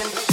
even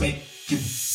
make you.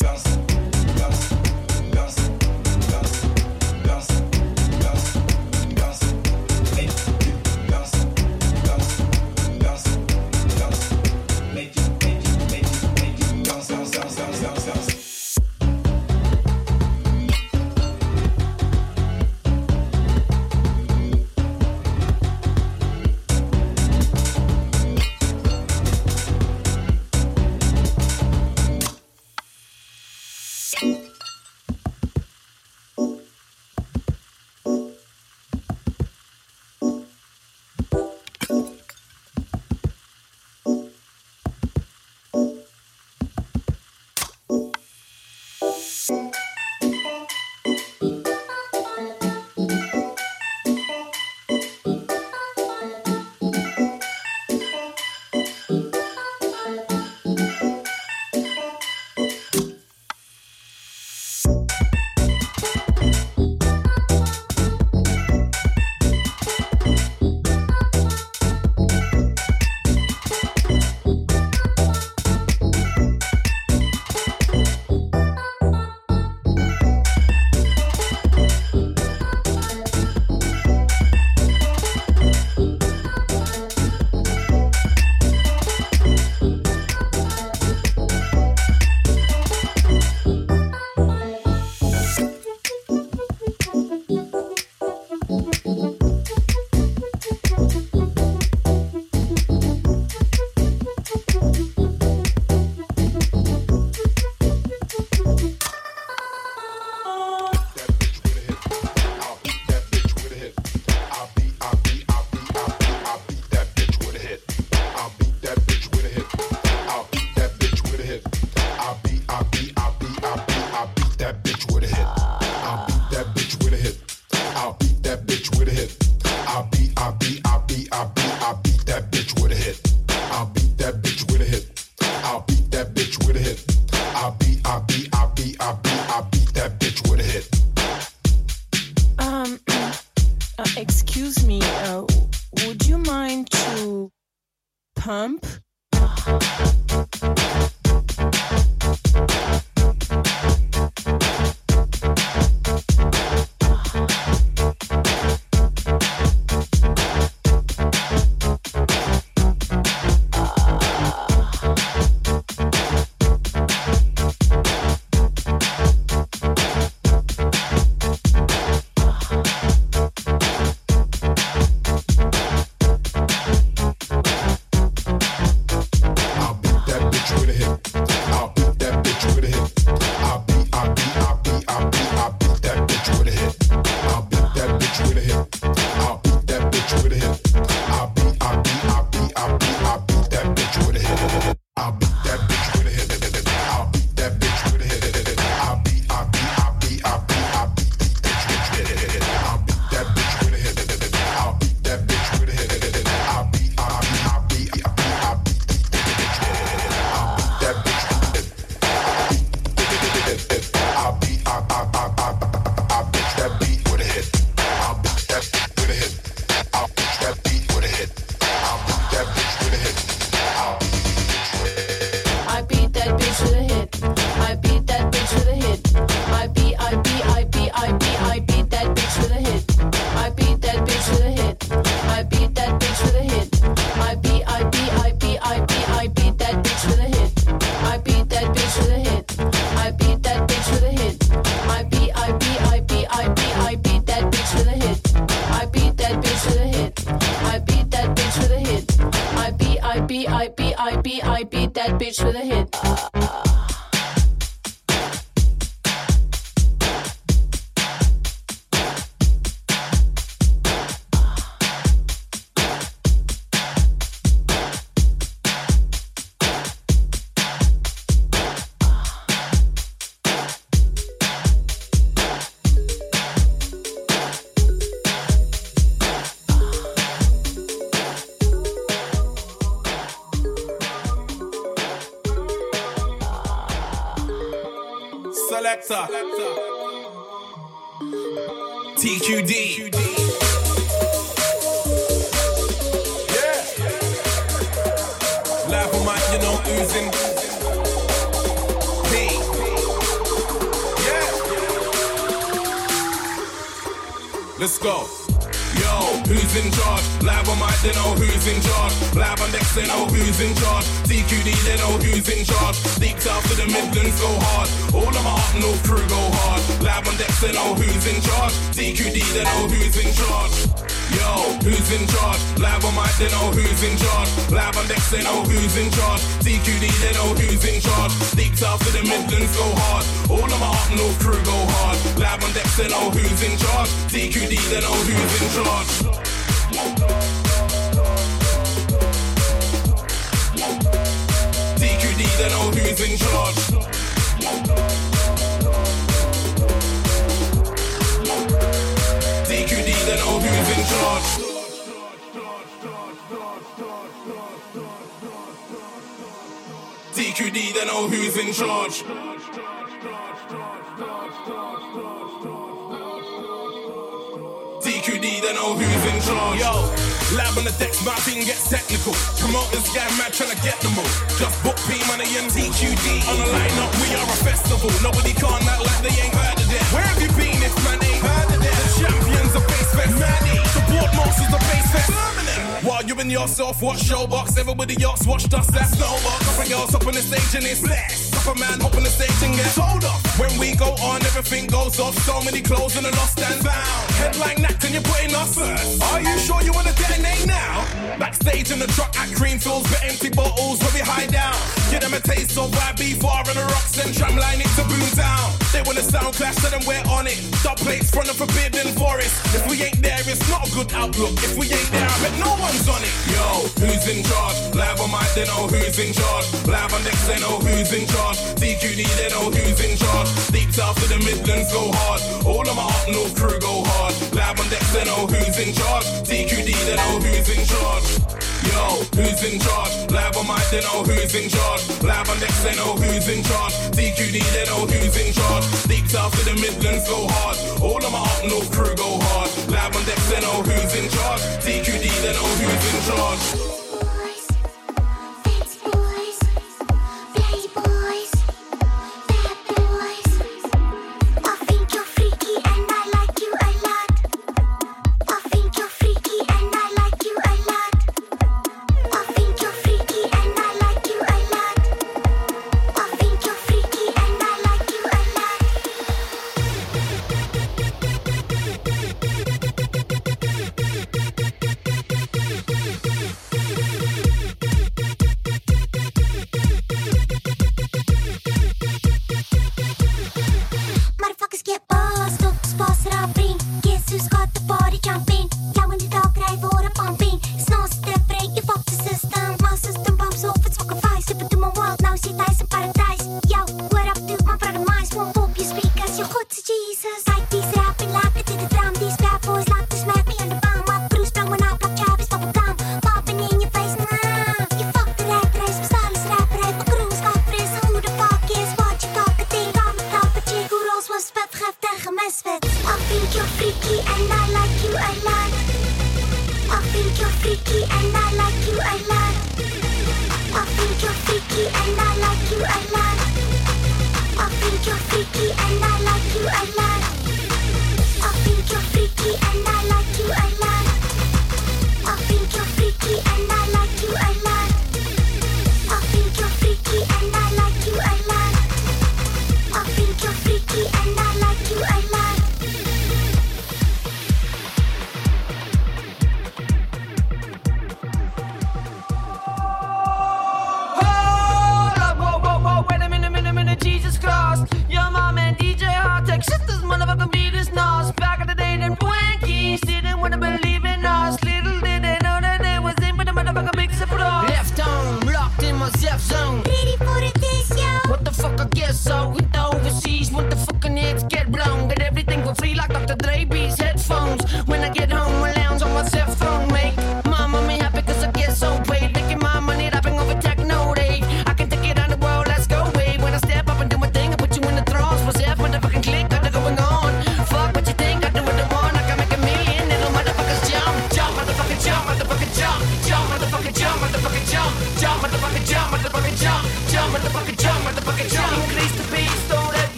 Selector. The Midlands go hard. All of my up north crew go hard. Live on decks, they know who's in charge. TQD, they know who's in charge. Yo, who's in charge? Live on mic, they know who's in charge. Live on decks, they know who's in charge. TQD, they know who's in charge. South to the Midlands go hard. All of my up north crew go hard. Live on decks, they know who's in charge. TQD, they know who's in charge. Who's in charge. TQD, they know who's in charge. TQD, they know who's in charge. TQD, they know who's in charge. Yo, lab on the decks, my team gets technical. Promoters get mad trying to get them all. Just book P money and TQD. On the lineup, we are a festival. Nobody can't act like they ain't heard of them. Where have you been if man ain't heard of them? The champions of face fest. Manny, the Boardmasters of face fest. While you and yourself watch showbox, everybody else watch us. That's snowbox. Couple girls up on the stage and it's blessed. Couple man hop on the stage and get told off. When we go on, everything goes off. So many clothes and a lost and found. Headline and you're putting us first. Are you sure you wanna detonate now? Backstage in the truck at Creamfields, but empty bottles where we hide down. Give them a taste of YB4 and the rocks and tramline it to boom down. They want a sound clash, so then we're on it. Dub plates front of forbidden forest. If we ain't there, it's not a good outlook. If we ain't there, I bet no one's on it. Yo, who's in charge? Live on my, they know who's in charge. Live on decks, they know who's in charge. TQD, they know who's in charge. Deep south to the Midlands go hard. All of my up north crew go hard. Live on decks, they know who's in charge. TQD, they know who's in charge. Yo, who's in charge? Live on mic, they know who's in charge. Live on decks, they know who's in charge. TQD, they know who's in charge. Deep south to the Midlands go hard. All of my up north crew go hard. Live on decks, they know who's in charge. TQD, they know who's in charge.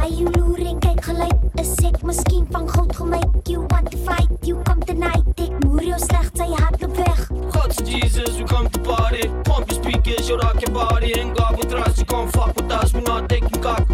Waai je loer kijk gelijk. a sick misschien van groot gemaakt? You want to fight, you come tonight. Ik moer jou slecht, zij hart op weg. Gods Jesus, we come to party. Pump your speakers, you rock your body. And go will trust you, come fuck with us, we not taking cock.